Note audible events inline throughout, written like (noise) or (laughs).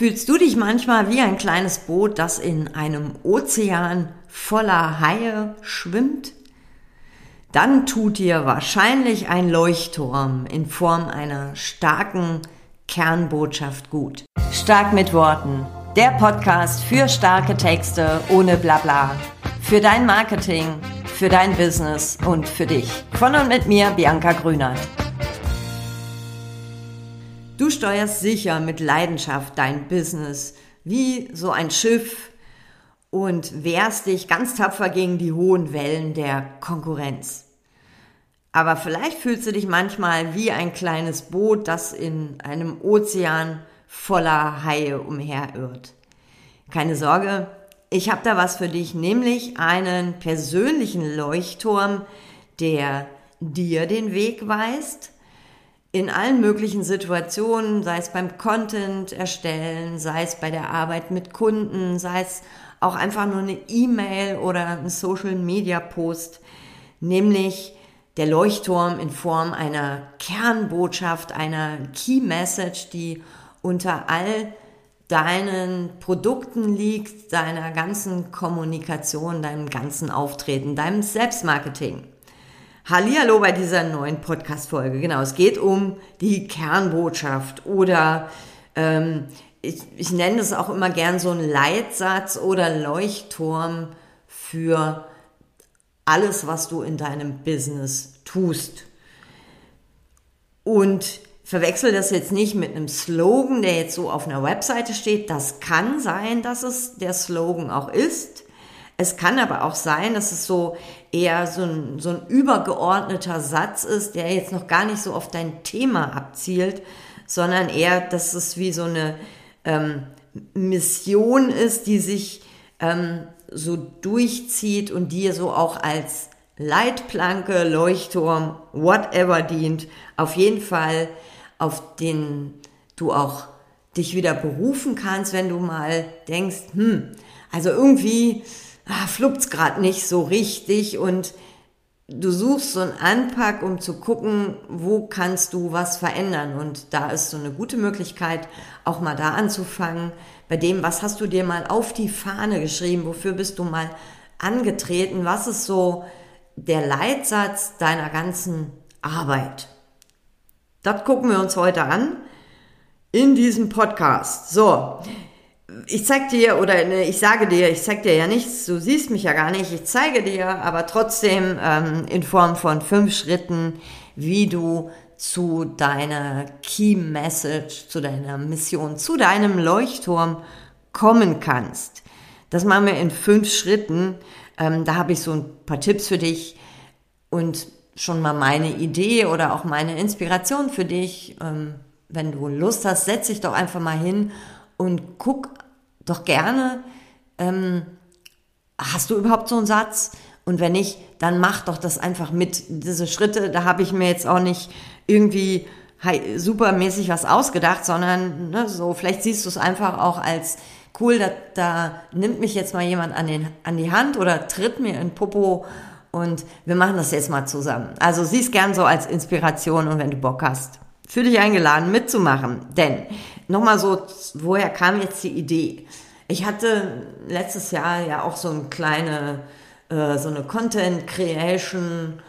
Fühlst du dich manchmal wie ein kleines Boot, das in einem Ozean voller Haie schwimmt? Dann tut dir wahrscheinlich ein Leuchtturm in Form einer starken Kernbotschaft gut. Stark mit Worten. Der Podcast für starke Texte ohne Blabla. Für dein Marketing, für dein Business und für dich. Von und mit mir, Bianca Grünert. Du steuerst sicher mit Leidenschaft dein Business wie so ein Schiff und wehrst dich ganz tapfer gegen die hohen Wellen der Konkurrenz. Aber vielleicht fühlst du dich manchmal wie ein kleines Boot, das in einem Ozean voller Haie umherirrt. Keine Sorge, ich habe da was für dich, nämlich einen persönlichen Leuchtturm, der dir den Weg weist in allen möglichen Situationen, sei es beim Content erstellen, sei es bei der Arbeit mit Kunden, sei es auch einfach nur eine E-Mail oder ein Social Media Post, nämlich der Leuchtturm in Form einer Kernbotschaft, einer Key Message, die unter all deinen Produkten liegt, deiner ganzen Kommunikation, deinem ganzen Auftreten, deinem Selbstmarketing. Hallihallo bei dieser neuen Podcast-Folge. Genau, es geht um die Kernbotschaft oder ähm, ich, ich nenne es auch immer gern so ein Leitsatz oder Leuchtturm für alles, was du in deinem Business tust. Und verwechsel das jetzt nicht mit einem Slogan, der jetzt so auf einer Webseite steht. Das kann sein, dass es der Slogan auch ist. Es kann aber auch sein, dass es so eher so ein, so ein übergeordneter Satz ist, der jetzt noch gar nicht so auf dein Thema abzielt, sondern eher, dass es wie so eine ähm, Mission ist, die sich ähm, so durchzieht und dir so auch als Leitplanke, Leuchtturm, whatever dient. Auf jeden Fall, auf den du auch dich wieder berufen kannst, wenn du mal denkst, hm, also irgendwie ah, fluppt's gerade nicht so richtig und du suchst so einen Anpack, um zu gucken, wo kannst du was verändern. Und da ist so eine gute Möglichkeit, auch mal da anzufangen, bei dem, was hast du dir mal auf die Fahne geschrieben, wofür bist du mal angetreten, was ist so der Leitsatz deiner ganzen Arbeit. Das gucken wir uns heute an in diesem Podcast. So, ich zeig dir oder ne, ich sage dir, ich zeig dir ja nichts, du siehst mich ja gar nicht, ich zeige dir aber trotzdem ähm, in Form von fünf Schritten, wie du zu deiner Key Message, zu deiner Mission, zu deinem Leuchtturm kommen kannst. Das machen wir in fünf Schritten. Ähm, da habe ich so ein paar Tipps für dich und schon mal meine Idee oder auch meine Inspiration für dich. Ähm, wenn du Lust hast, setz dich doch einfach mal hin und guck doch gerne, ähm, hast du überhaupt so einen Satz? Und wenn nicht, dann mach doch das einfach mit. Diese Schritte, da habe ich mir jetzt auch nicht irgendwie supermäßig was ausgedacht, sondern ne, so, vielleicht siehst du es einfach auch als cool, da, da nimmt mich jetzt mal jemand an, den, an die Hand oder tritt mir in Popo und wir machen das jetzt mal zusammen. Also siehst gern so als Inspiration und wenn du Bock hast, für dich eingeladen mitzumachen. Denn nochmal so, woher kam jetzt die Idee? Ich hatte letztes Jahr ja auch so eine kleine, äh, so eine Content Creation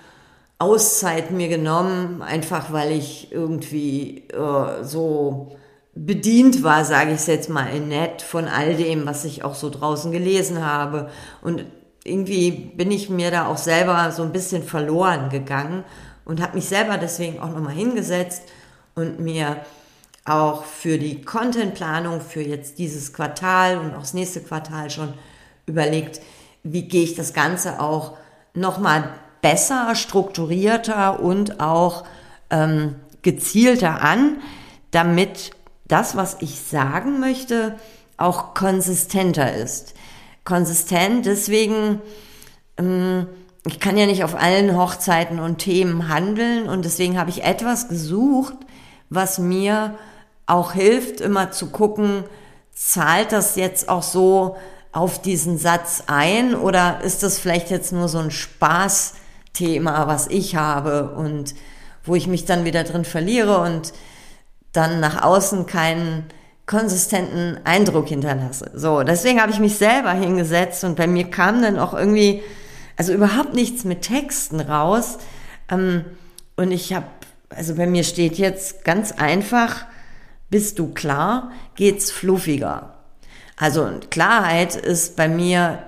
Auszeit mir genommen, einfach weil ich irgendwie äh, so bedient war, sage ich jetzt mal in nett, von all dem, was ich auch so draußen gelesen habe. Und irgendwie bin ich mir da auch selber so ein bisschen verloren gegangen und habe mich selber deswegen auch nochmal hingesetzt und mir auch für die Contentplanung für jetzt dieses Quartal und auch das nächste Quartal schon überlegt, wie gehe ich das Ganze auch nochmal besser, strukturierter und auch ähm, gezielter an, damit das, was ich sagen möchte, auch konsistenter ist. Konsistent deswegen, ähm, ich kann ja nicht auf allen Hochzeiten und Themen handeln und deswegen habe ich etwas gesucht, was mir auch hilft, immer zu gucken, zahlt das jetzt auch so auf diesen Satz ein oder ist das vielleicht jetzt nur so ein Spaßthema, was ich habe und wo ich mich dann wieder drin verliere und dann nach außen keinen konsistenten Eindruck hinterlasse. So, deswegen habe ich mich selber hingesetzt und bei mir kam dann auch irgendwie, also überhaupt nichts mit Texten raus. Ähm, und ich habe, also bei mir steht jetzt ganz einfach, bist du klar, geht's fluffiger. Also Klarheit ist bei mir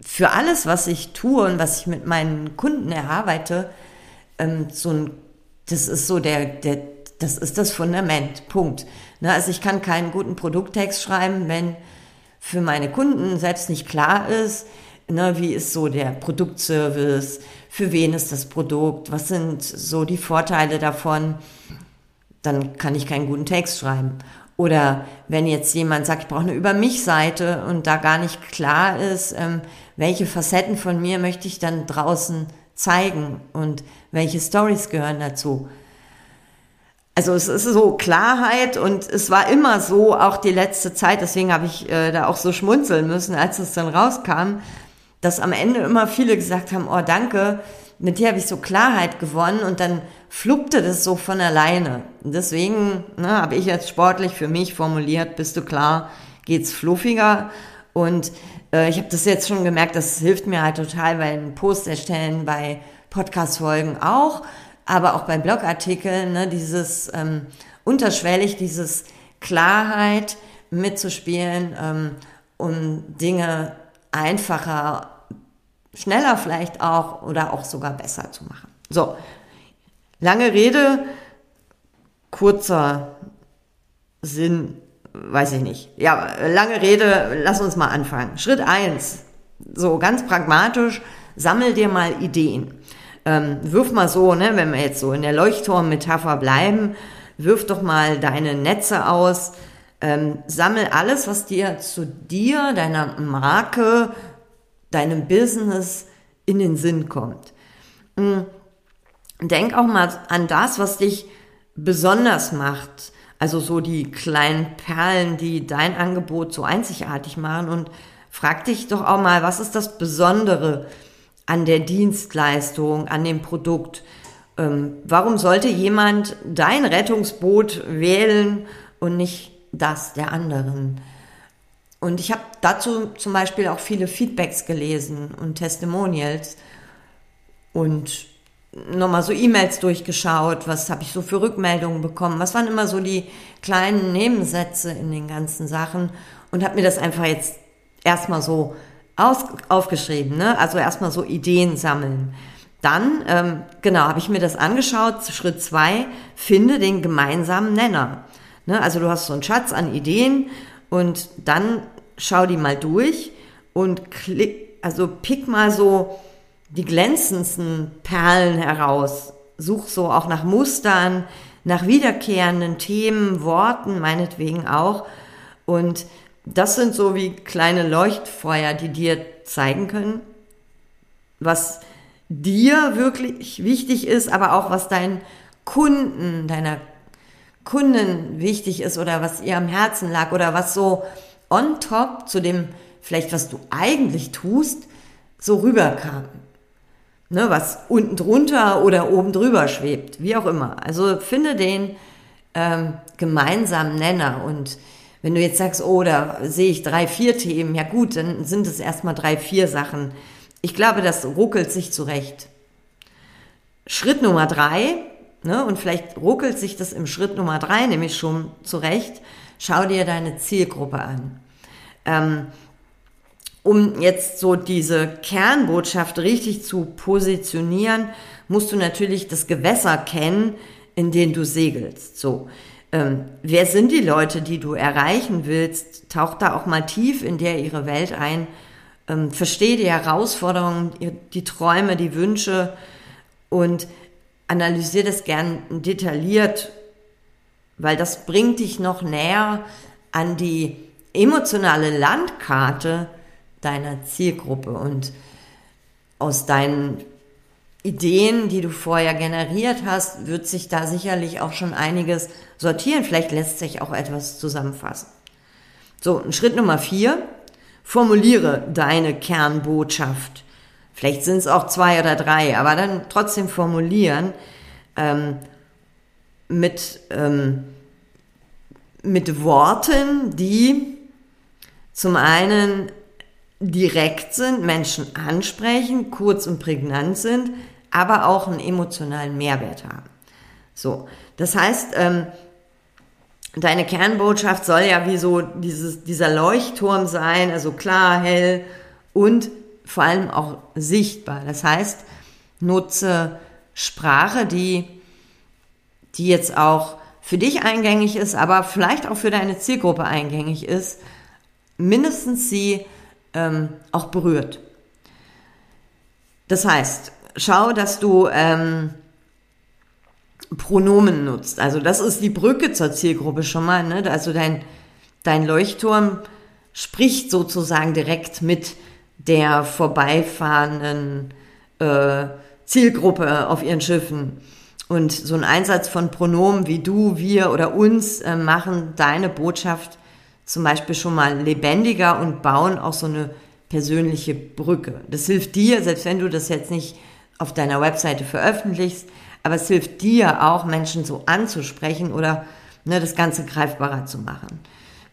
für alles, was ich tue und was ich mit meinen Kunden erarbeite, ähm, so ein, das ist so der, der, das ist das Fundament. Punkt. Ne, also ich kann keinen guten Produkttext schreiben, wenn für meine Kunden selbst nicht klar ist, ne, wie ist so der Produktservice, für wen ist das Produkt, was sind so die Vorteile davon, dann kann ich keinen guten Text schreiben. Oder wenn jetzt jemand sagt, ich brauche eine Über mich-Seite und da gar nicht klar ist, ähm, welche Facetten von mir möchte ich dann draußen zeigen und welche Stories gehören dazu, also es ist so Klarheit und es war immer so, auch die letzte Zeit, deswegen habe ich äh, da auch so schmunzeln müssen, als es dann rauskam, dass am Ende immer viele gesagt haben, oh danke, mit dir habe ich so Klarheit gewonnen und dann fluppte das so von alleine. Und deswegen ne, habe ich jetzt sportlich für mich formuliert, bist du klar, geht's fluffiger und äh, ich habe das jetzt schon gemerkt, das hilft mir halt total bei einem Post erstellen, bei Podcast-Folgen auch aber auch bei Blogartikeln, ne, dieses ähm, unterschwellig, dieses Klarheit mitzuspielen, ähm, um Dinge einfacher, schneller vielleicht auch oder auch sogar besser zu machen. So, lange Rede, kurzer Sinn, weiß ich nicht. Ja, lange Rede, lass uns mal anfangen. Schritt eins, so ganz pragmatisch, sammel dir mal Ideen ähm, wirf mal so, ne, wenn wir jetzt so in der Leuchtturm-Metapher bleiben, wirf doch mal deine Netze aus, ähm, sammel alles, was dir zu dir, deiner Marke, deinem Business in den Sinn kommt. Mhm. Denk auch mal an das, was dich besonders macht. Also so die kleinen Perlen, die dein Angebot so einzigartig machen und frag dich doch auch mal, was ist das Besondere an der Dienstleistung, an dem Produkt. Ähm, warum sollte jemand dein Rettungsboot wählen und nicht das der anderen? Und ich habe dazu zum Beispiel auch viele Feedbacks gelesen und Testimonials und nochmal so E-Mails durchgeschaut, was habe ich so für Rückmeldungen bekommen, was waren immer so die kleinen Nebensätze in den ganzen Sachen und habe mir das einfach jetzt erstmal so aus, aufgeschrieben, ne? also erstmal so Ideen sammeln. Dann, ähm, genau, habe ich mir das angeschaut. Schritt zwei, finde den gemeinsamen Nenner. Ne? Also du hast so einen Schatz an Ideen und dann schau die mal durch und klick, also pick mal so die glänzendsten Perlen heraus. Such so auch nach Mustern, nach wiederkehrenden Themen, Worten meinetwegen auch und das sind so wie kleine Leuchtfeuer, die dir zeigen können, was dir wirklich wichtig ist, aber auch was deinen Kunden, deiner Kunden wichtig ist oder was ihr am Herzen lag oder was so on top zu dem vielleicht, was du eigentlich tust, so rüberkam. Ne, was unten drunter oder oben drüber schwebt, wie auch immer. Also finde den ähm, gemeinsamen Nenner und wenn du jetzt sagst, oh, da sehe ich drei, vier Themen, ja gut, dann sind es erstmal drei, vier Sachen. Ich glaube, das ruckelt sich zurecht. Schritt Nummer drei, ne, und vielleicht ruckelt sich das im Schritt Nummer drei nämlich schon zurecht, schau dir deine Zielgruppe an. Ähm, um jetzt so diese Kernbotschaft richtig zu positionieren, musst du natürlich das Gewässer kennen, in dem du segelst. So. Ähm, wer sind die Leute, die du erreichen willst? Tauch da auch mal tief in der ihre Welt ein. Ähm, verstehe die Herausforderungen, die Träume, die Wünsche und analysiere das gern detailliert, weil das bringt dich noch näher an die emotionale Landkarte deiner Zielgruppe und aus deinen Ideen, die du vorher generiert hast, wird sich da sicherlich auch schon einiges sortieren. Vielleicht lässt sich auch etwas zusammenfassen. So, Schritt Nummer vier. Formuliere deine Kernbotschaft. Vielleicht sind es auch zwei oder drei, aber dann trotzdem formulieren ähm, mit, ähm, mit Worten, die zum einen direkt sind, Menschen ansprechen, kurz und prägnant sind, aber auch einen emotionalen Mehrwert haben. So, das heißt, ähm, deine Kernbotschaft soll ja wie so dieses, dieser Leuchtturm sein, also klar, hell und vor allem auch sichtbar. Das heißt, nutze Sprache, die, die jetzt auch für dich eingängig ist, aber vielleicht auch für deine Zielgruppe eingängig ist, mindestens sie ähm, auch berührt. Das heißt, schau, dass du ähm, Pronomen nutzt. Also das ist die Brücke zur Zielgruppe schon mal. Ne? Also dein, dein Leuchtturm spricht sozusagen direkt mit der vorbeifahrenden äh, Zielgruppe auf ihren Schiffen. Und so ein Einsatz von Pronomen wie du, wir oder uns äh, machen deine Botschaft zum Beispiel schon mal lebendiger und bauen auch so eine persönliche Brücke. Das hilft dir, selbst wenn du das jetzt nicht auf deiner Webseite veröffentlichst, aber es hilft dir auch, Menschen so anzusprechen oder ne, das Ganze greifbarer zu machen.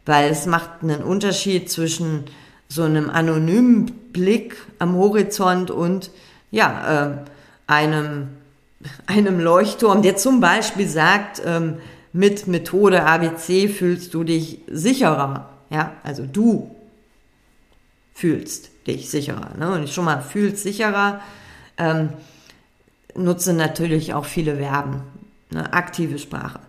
Weil es macht einen Unterschied zwischen so einem anonymen Blick am Horizont und ja, äh, einem, (laughs) einem Leuchtturm, der zum Beispiel sagt, ähm, mit Methode ABC fühlst du dich sicherer. Ja, also du fühlst dich sicherer. Ne? Und schon mal fühlst sicherer, ähm, nutze natürlich auch viele Verben, ne? aktive Sprache.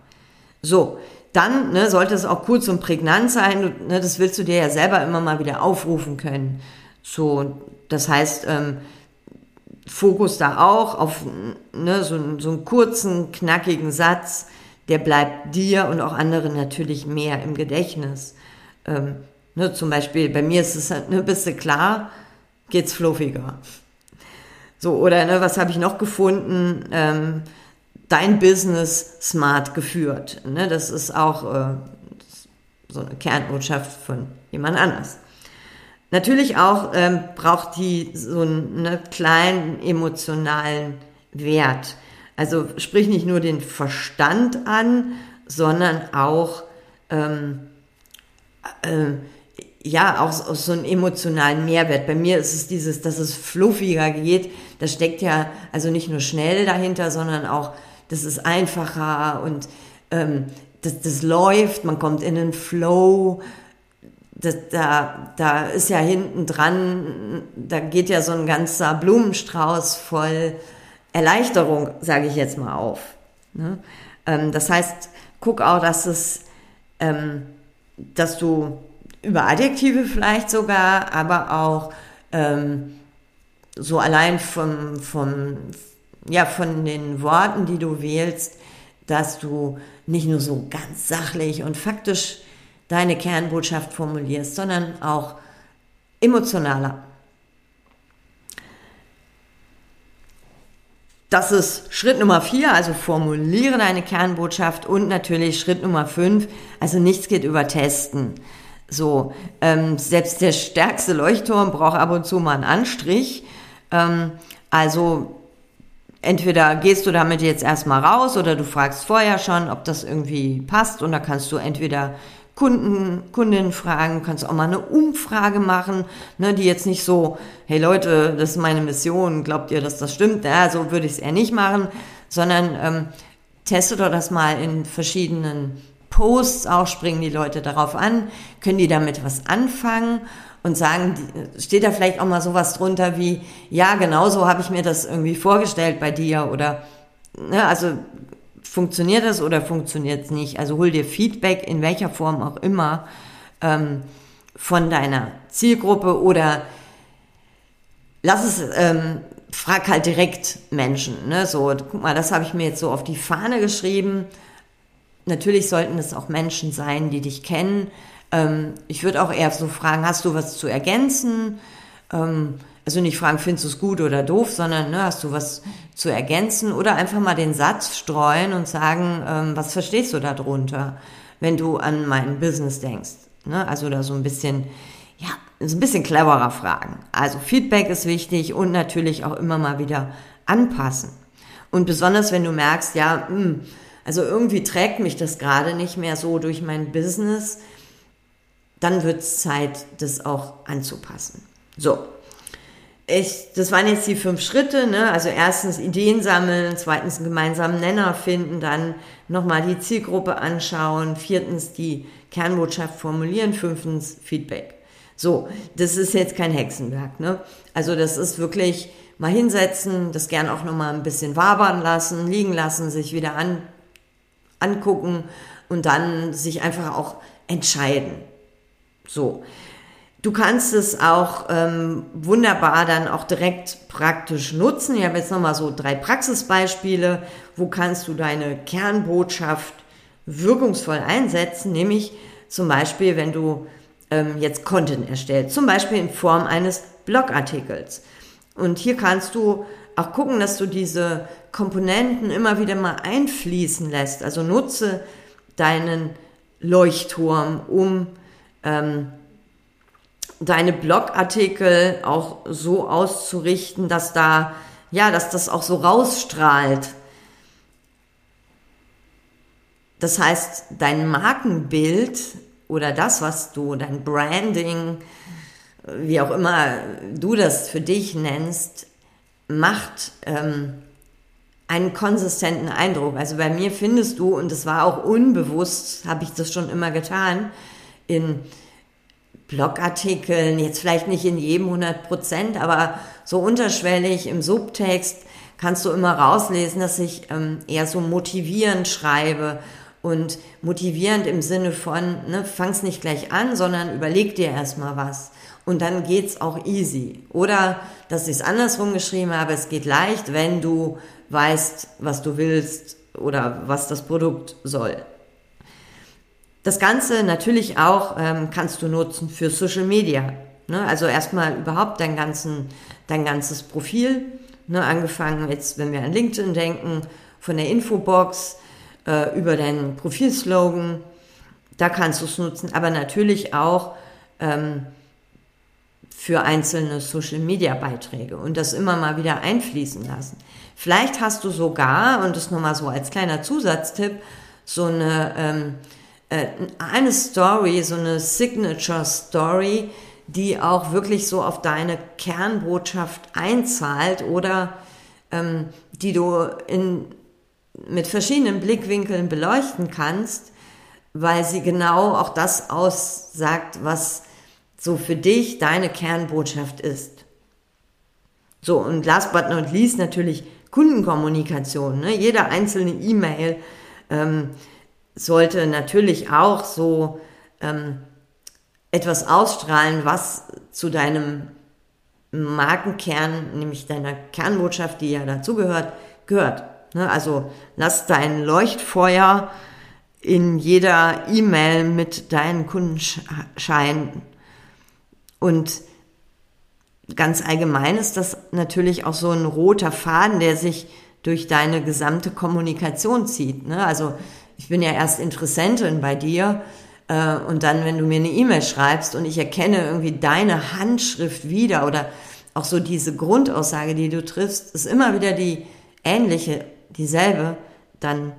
So, dann ne, sollte es auch kurz und prägnant sein. Ne, das willst du dir ja selber immer mal wieder aufrufen können. So, das heißt, ähm, Fokus da auch auf ne, so, so einen kurzen, knackigen Satz, der bleibt dir und auch anderen natürlich mehr im Gedächtnis. Ähm, ne, zum Beispiel, bei mir ist es halt, ne, bist du klar, geht's fluffiger. So, oder ne, was habe ich noch gefunden? Ähm, dein Business smart geführt. Ne, das ist auch äh, so eine Kernbotschaft von jemand anders. Natürlich auch ähm, braucht die so einen ne, kleinen emotionalen Wert. Also sprich nicht nur den Verstand an, sondern auch ähm, äh, ja auch, auch so einen emotionalen Mehrwert. Bei mir ist es dieses, dass es fluffiger geht. Da steckt ja also nicht nur schnell dahinter, sondern auch, das ist einfacher und ähm, das, das läuft. Man kommt in den Flow. Das, da, da ist ja hinten dran, da geht ja so ein ganzer Blumenstrauß voll Erleichterung, sage ich jetzt mal auf. Ne? Ähm, das heißt, guck auch, dass es, ähm, dass du über Adjektive vielleicht sogar, aber auch ähm, so allein vom, vom, ja, von den Worten, die du wählst, dass du nicht nur so ganz sachlich und faktisch deine Kernbotschaft formulierst, sondern auch emotionaler. Das ist Schritt Nummer vier, also formuliere deine Kernbotschaft und natürlich Schritt Nummer fünf, also nichts geht über Testen. So, ähm, selbst der stärkste Leuchtturm braucht ab und zu mal einen Anstrich. Ähm, also entweder gehst du damit jetzt erstmal raus oder du fragst vorher schon, ob das irgendwie passt. Und da kannst du entweder Kunden, Kundinnen fragen, kannst auch mal eine Umfrage machen, ne, die jetzt nicht so, hey Leute, das ist meine Mission, glaubt ihr, dass das stimmt? Ja, so würde ich es eher nicht machen, sondern ähm, teste doch das mal in verschiedenen Posts, auch springen die Leute darauf an, können die damit was anfangen und sagen, steht da vielleicht auch mal sowas drunter wie, ja, genau so habe ich mir das irgendwie vorgestellt bei dir oder, ne, also funktioniert das oder funktioniert es nicht. Also hol dir Feedback in welcher Form auch immer ähm, von deiner Zielgruppe oder lass es, ähm, frag halt direkt Menschen. Ne? So, guck mal, das habe ich mir jetzt so auf die Fahne geschrieben. Natürlich sollten es auch Menschen sein, die dich kennen. Ähm, ich würde auch eher so fragen, hast du was zu ergänzen? Ähm, also nicht fragen, findest du es gut oder doof, sondern ne, hast du was zu ergänzen oder einfach mal den Satz streuen und sagen, ähm, was verstehst du darunter, wenn du an mein Business denkst. Ne? Also da so ein bisschen, ja, so ein bisschen cleverer fragen. Also Feedback ist wichtig und natürlich auch immer mal wieder anpassen. Und besonders wenn du merkst, ja, mh, hm, also irgendwie trägt mich das gerade nicht mehr so durch mein Business, dann wird es Zeit, das auch anzupassen. So. Ich, das waren jetzt die fünf Schritte, ne? Also erstens Ideen sammeln, zweitens einen gemeinsamen Nenner finden, dann nochmal die Zielgruppe anschauen, viertens die Kernbotschaft formulieren, fünftens Feedback. So, das ist jetzt kein Hexenwerk, ne? Also das ist wirklich mal hinsetzen, das gern auch nochmal ein bisschen wabern lassen, liegen lassen, sich wieder an, angucken und dann sich einfach auch entscheiden. So. Du kannst es auch ähm, wunderbar dann auch direkt praktisch nutzen. Ich habe jetzt nochmal so drei Praxisbeispiele. Wo kannst du deine Kernbotschaft wirkungsvoll einsetzen? Nämlich zum Beispiel, wenn du ähm, jetzt Content erstellst, zum Beispiel in Form eines Blogartikels. Und hier kannst du auch gucken, dass du diese Komponenten immer wieder mal einfließen lässt. Also nutze deinen Leuchtturm, um ähm, deine Blogartikel auch so auszurichten, dass da, ja, dass das auch so rausstrahlt. Das heißt, dein Markenbild oder das, was du, dein Branding, wie auch immer du das für dich nennst, macht ähm, einen konsistenten Eindruck. Also bei mir findest du, und das war auch unbewusst, habe ich das schon immer getan, in Blogartikeln, jetzt vielleicht nicht in jedem 100 Prozent, aber so unterschwellig im Subtext kannst du immer rauslesen, dass ich ähm, eher so motivierend schreibe und motivierend im Sinne von, ne, fang's nicht gleich an, sondern überleg dir erstmal was. Und dann geht's auch easy. Oder, dass ich es andersrum geschrieben habe, es geht leicht, wenn du weißt, was du willst oder was das Produkt soll. Das Ganze natürlich auch ähm, kannst du nutzen für Social Media. Ne? Also erstmal überhaupt dein, ganzen, dein ganzes Profil. Ne? Angefangen jetzt, wenn wir an LinkedIn denken, von der Infobox äh, über deinen Profilslogan. Da kannst du es nutzen, aber natürlich auch ähm, für einzelne Social Media Beiträge und das immer mal wieder einfließen lassen. Vielleicht hast du sogar, und das nochmal so als kleiner Zusatztipp, so eine ähm, äh, eine Story, so eine Signature Story, die auch wirklich so auf deine Kernbotschaft einzahlt oder ähm, die du in, mit verschiedenen Blickwinkeln beleuchten kannst, weil sie genau auch das aussagt, was so für dich deine Kernbotschaft ist. So, und last but not least natürlich Kundenkommunikation. Ne? Jede einzelne E-Mail ähm, sollte natürlich auch so ähm, etwas ausstrahlen, was zu deinem Markenkern, nämlich deiner Kernbotschaft, die ja dazugehört, gehört. Ne? Also lass dein Leuchtfeuer in jeder E-Mail mit deinen Kunden scheinen. Und ganz allgemein ist das natürlich auch so ein roter Faden, der sich durch deine gesamte Kommunikation zieht. Ne? Also ich bin ja erst Interessentin bei dir äh, und dann, wenn du mir eine E-Mail schreibst und ich erkenne irgendwie deine Handschrift wieder oder auch so diese Grundaussage, die du triffst, ist immer wieder die ähnliche, dieselbe, dann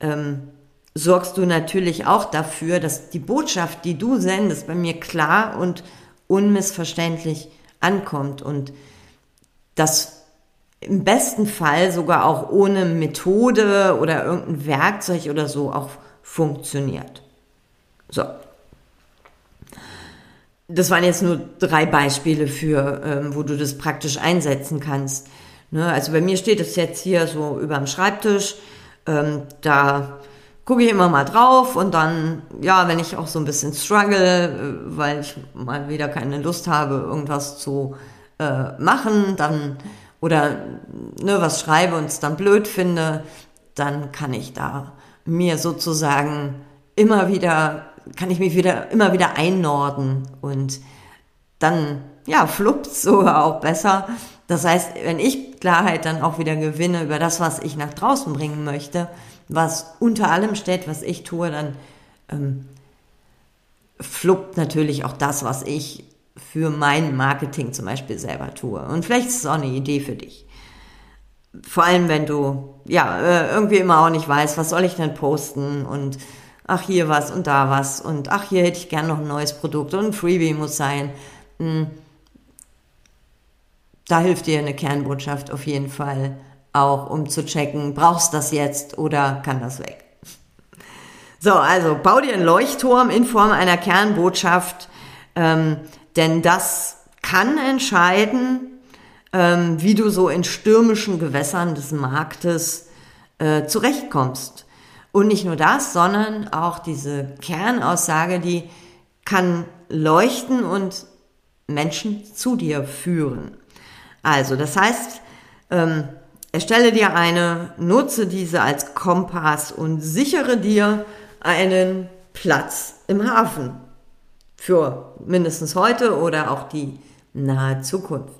ähm, sorgst du natürlich auch dafür, dass die Botschaft, die du sendest, bei mir klar und unmissverständlich ankommt und das im besten Fall sogar auch ohne Methode oder irgendein Werkzeug oder so auch funktioniert. So. Das waren jetzt nur drei Beispiele für, ähm, wo du das praktisch einsetzen kannst. Ne? Also bei mir steht es jetzt hier so über dem Schreibtisch. Ähm, da gucke ich immer mal drauf und dann, ja, wenn ich auch so ein bisschen struggle, äh, weil ich mal wieder keine Lust habe, irgendwas zu äh, machen, dann oder ne, was schreibe und es dann blöd finde, dann kann ich da mir sozusagen immer wieder, kann ich mich wieder, immer wieder einnorden und dann, ja, fluppt sogar auch besser. Das heißt, wenn ich Klarheit dann auch wieder gewinne über das, was ich nach draußen bringen möchte, was unter allem steht, was ich tue, dann ähm, fluppt natürlich auch das, was ich für mein Marketing zum Beispiel selber tue. Und vielleicht ist es auch eine Idee für dich. vor allem wenn du ja äh, irgendwie immer auch nicht weißt, was soll ich denn posten und ach hier was und da was und ach hier hätte ich gern noch ein neues Produkt und ein Freebie muss sein. Hm. Da hilft dir eine Kernbotschaft auf jeden Fall auch, um zu checken, brauchst du das jetzt oder kann das weg. So, also bau dir einen Leuchtturm in Form einer Kernbotschaft, ähm, denn das kann entscheiden, ähm, wie du so in stürmischen Gewässern des Marktes äh, zurechtkommst. Und nicht nur das, sondern auch diese Kernaussage, die kann leuchten und Menschen zu dir führen. Also, das heißt, ähm, erstelle dir eine, nutze diese als Kompass und sichere dir einen Platz im Hafen für mindestens heute oder auch die nahe Zukunft.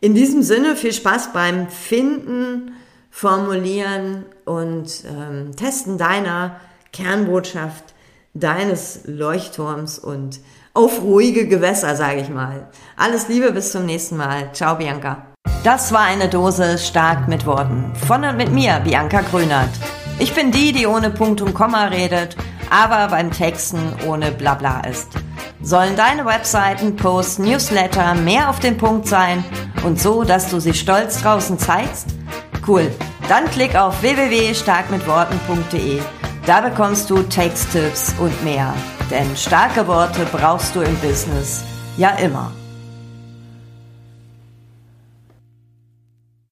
In diesem Sinne viel Spaß beim Finden, Formulieren und ähm, Testen deiner Kernbotschaft, deines Leuchtturms und auf ruhige Gewässer, sage ich mal. Alles Liebe, bis zum nächsten Mal. Ciao, Bianca. Das war eine Dose stark mit Worten. Von und mit mir, Bianca Grünert. Ich bin die, die ohne Punkt und Komma redet, aber beim Texten ohne Blabla ist. Sollen deine Webseiten, Posts, Newsletter mehr auf den Punkt sein und so, dass du sie stolz draußen zeigst? Cool. Dann klick auf www.starkmitworten.de. Da bekommst du Texttipps und mehr. Denn starke Worte brauchst du im Business ja immer.